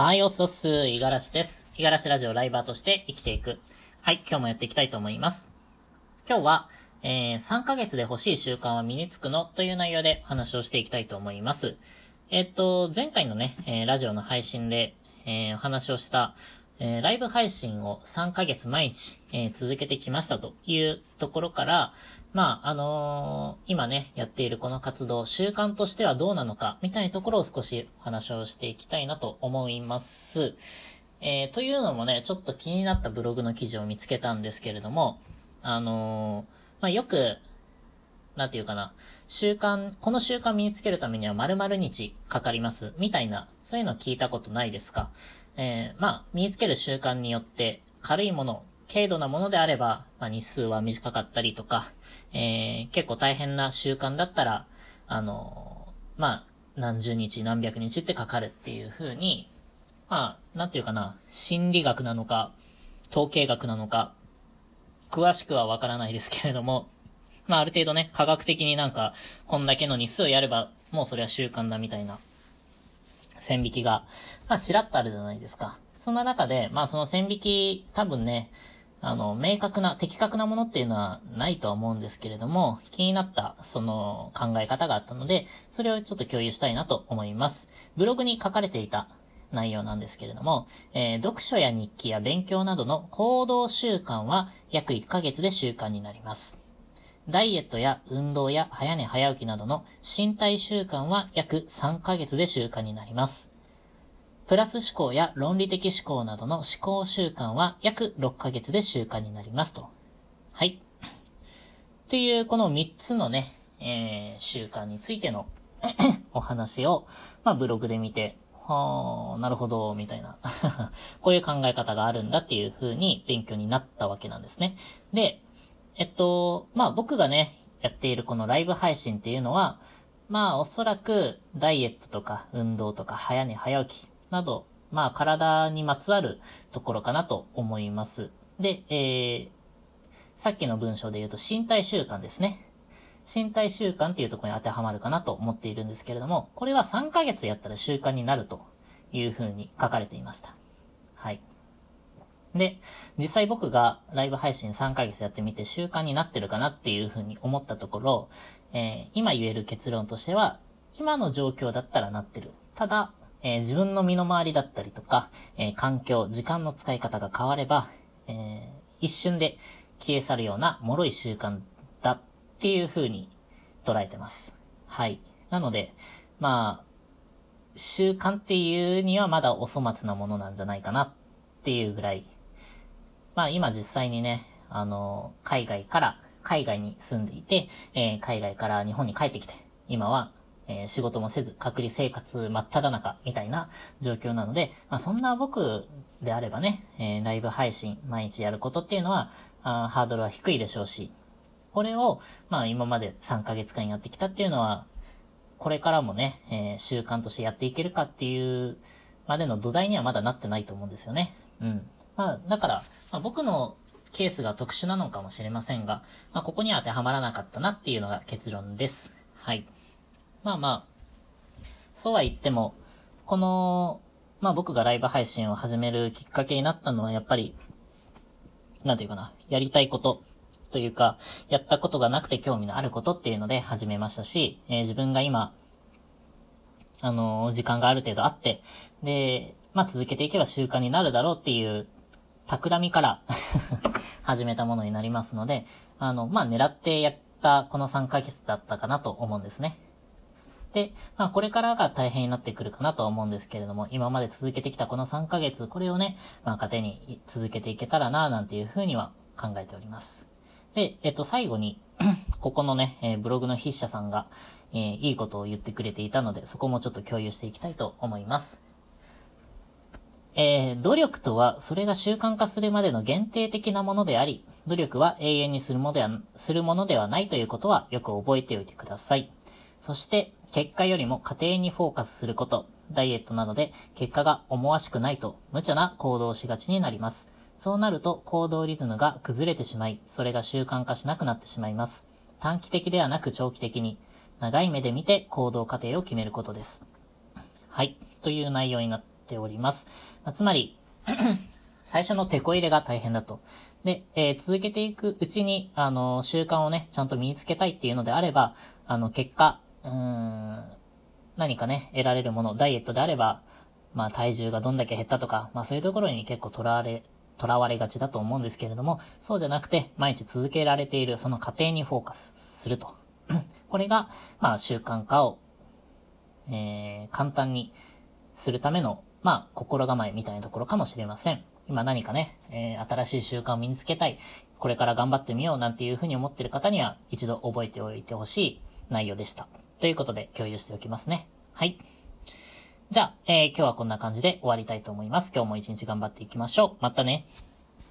はい、おっすおっす、五十嵐です。いがらしラジオライバーとして生きていく。はい、今日もやっていきたいと思います。今日は、えー、3ヶ月で欲しい習慣は身につくのという内容で話をしていきたいと思います。えっと、前回のね、えー、ラジオの配信で、えー、お話をした、えー、ライブ配信を3ヶ月毎日、えー、続けてきましたというところから、まあ、あのー、今ね、やっているこの活動、習慣としてはどうなのか、みたいなところを少しお話をしていきたいなと思います。え、というのもね、ちょっと気になったブログの記事を見つけたんですけれども、あの、まあ、よく、なんていうかな、習慣、この習慣身につけるためには〇〇日かかります、みたいな、そういうの聞いたことないですか？えー、まあ、身につける習慣によって、軽いもの、軽度なものであれば、まあ、日数は短かったりとか、えー、結構大変な習慣だったら、あのー、まあ、何十日何百日ってかかるっていう風に、まあ、なんていうかな、心理学なのか、統計学なのか、詳しくはわからないですけれども、まあある程度ね、科学的になんか、こんだけの日数をやれば、もうそれは習慣だみたいな、線引きが、まあちらっとあるじゃないですか。そんな中で、まあその線引き、多分ね、あの、明確な、的確なものっていうのはないとは思うんですけれども、気になった、その、考え方があったので、それをちょっと共有したいなと思います。ブログに書かれていた内容なんですけれども、えー、読書や日記や勉強などの行動習慣は約1ヶ月で習慣になります。ダイエットや運動や早寝早起きなどの身体習慣は約3ヶ月で習慣になります。プラス思考や論理的思考などの思考習慣は約6ヶ月で習慣になりますと。はい。という、この3つのね、えー、習慣についての お話を、まあ、ブログで見て、はあ、なるほど、みたいな こういう考え方があるんだっていう風に勉強になったわけなんですね。で、えっと、まあ、僕がね、やっているこのライブ配信っていうのは、まあ、おそらく、ダイエットとか、運動とか、早寝早起き、など、まあ、体にまつわるところかなと思います。で、えー、さっきの文章で言うと身体習慣ですね。身体習慣っていうところに当てはまるかなと思っているんですけれども、これは3ヶ月やったら習慣になるというふうに書かれていました。はい。で、実際僕がライブ配信3ヶ月やってみて習慣になってるかなっていうふうに思ったところ、えー、今言える結論としては、今の状況だったらなってる。ただ、えー、自分の身の回りだったりとか、えー、環境、時間の使い方が変われば、え一瞬で消え去るような脆い習慣だっていう風に捉えてます。はい。なので、まあ、習慣っていうにはまだお粗末なものなんじゃないかなっていうぐらい。まあ今実際にね、あの、海外から、海外に住んでいて、えー、海外から日本に帰ってきて、今はえー、仕事もせず、隔離生活真っ只中みたいな状況なので、まあ、そんな僕であればね、えー、ライブ配信毎日やることっていうのは、あハードルは低いでしょうし、これを、まあ今まで3ヶ月間やってきたっていうのは、これからもね、えー、習慣としてやっていけるかっていうまでの土台にはまだなってないと思うんですよね。うん。まあ、だから、まあ、僕のケースが特殊なのかもしれませんが、まあ、ここには当てはまらなかったなっていうのが結論です。はい。まあまあ、そうは言っても、この、まあ僕がライブ配信を始めるきっかけになったのはやっぱり、なんていうかな、やりたいことというか、やったことがなくて興味のあることっていうので始めましたし、えー、自分が今、あのー、時間がある程度あって、で、まあ続けていけば習慣になるだろうっていう、企みから 始めたものになりますので、あの、まあ狙ってやったこの3ヶ月だったかなと思うんですね。で、まあこれからが大変になってくるかなと思うんですけれども、今まで続けてきたこの3ヶ月、これをね、まあ糧に続けていけたらな、なんていうふうには考えております。で、えっと、最後に ここのね、えー、ブログの筆者さんが、えー、いいことを言ってくれていたので、そこもちょっと共有していきたいと思います。えー、努力とは、それが習慣化するまでの限定的なものであり、努力は永遠にするものでは、するものではないということはよく覚えておいてください。そして、結果よりも過程にフォーカスすること、ダイエットなどで結果が思わしくないと無茶な行動をしがちになります。そうなると行動リズムが崩れてしまい、それが習慣化しなくなってしまいます。短期的ではなく長期的に、長い目で見て行動過程を決めることです。はい。という内容になっっております。まあ、つまり、最初の手こ入れが大変だと。で、えー、続けていくうちに、あの、習慣をね、ちゃんと身につけたいっていうのであれば、あの、結果、うん、何かね、得られるもの、ダイエットであれば、まあ、体重がどんだけ減ったとか、まあ、そういうところに結構とらわれ、とらわれがちだと思うんですけれども、そうじゃなくて、毎日続けられているその過程にフォーカスすると。これが、まあ、習慣化を、えー、簡単にするための、まあ、心構えみたいなところかもしれません。今何かね、えー、新しい習慣を身につけたい、これから頑張ってみようなんていうふうに思ってる方には、一度覚えておいてほしい内容でした。ということで、共有しておきますね。はい。じゃあ、えー、今日はこんな感じで終わりたいと思います。今日も一日頑張っていきましょう。またね。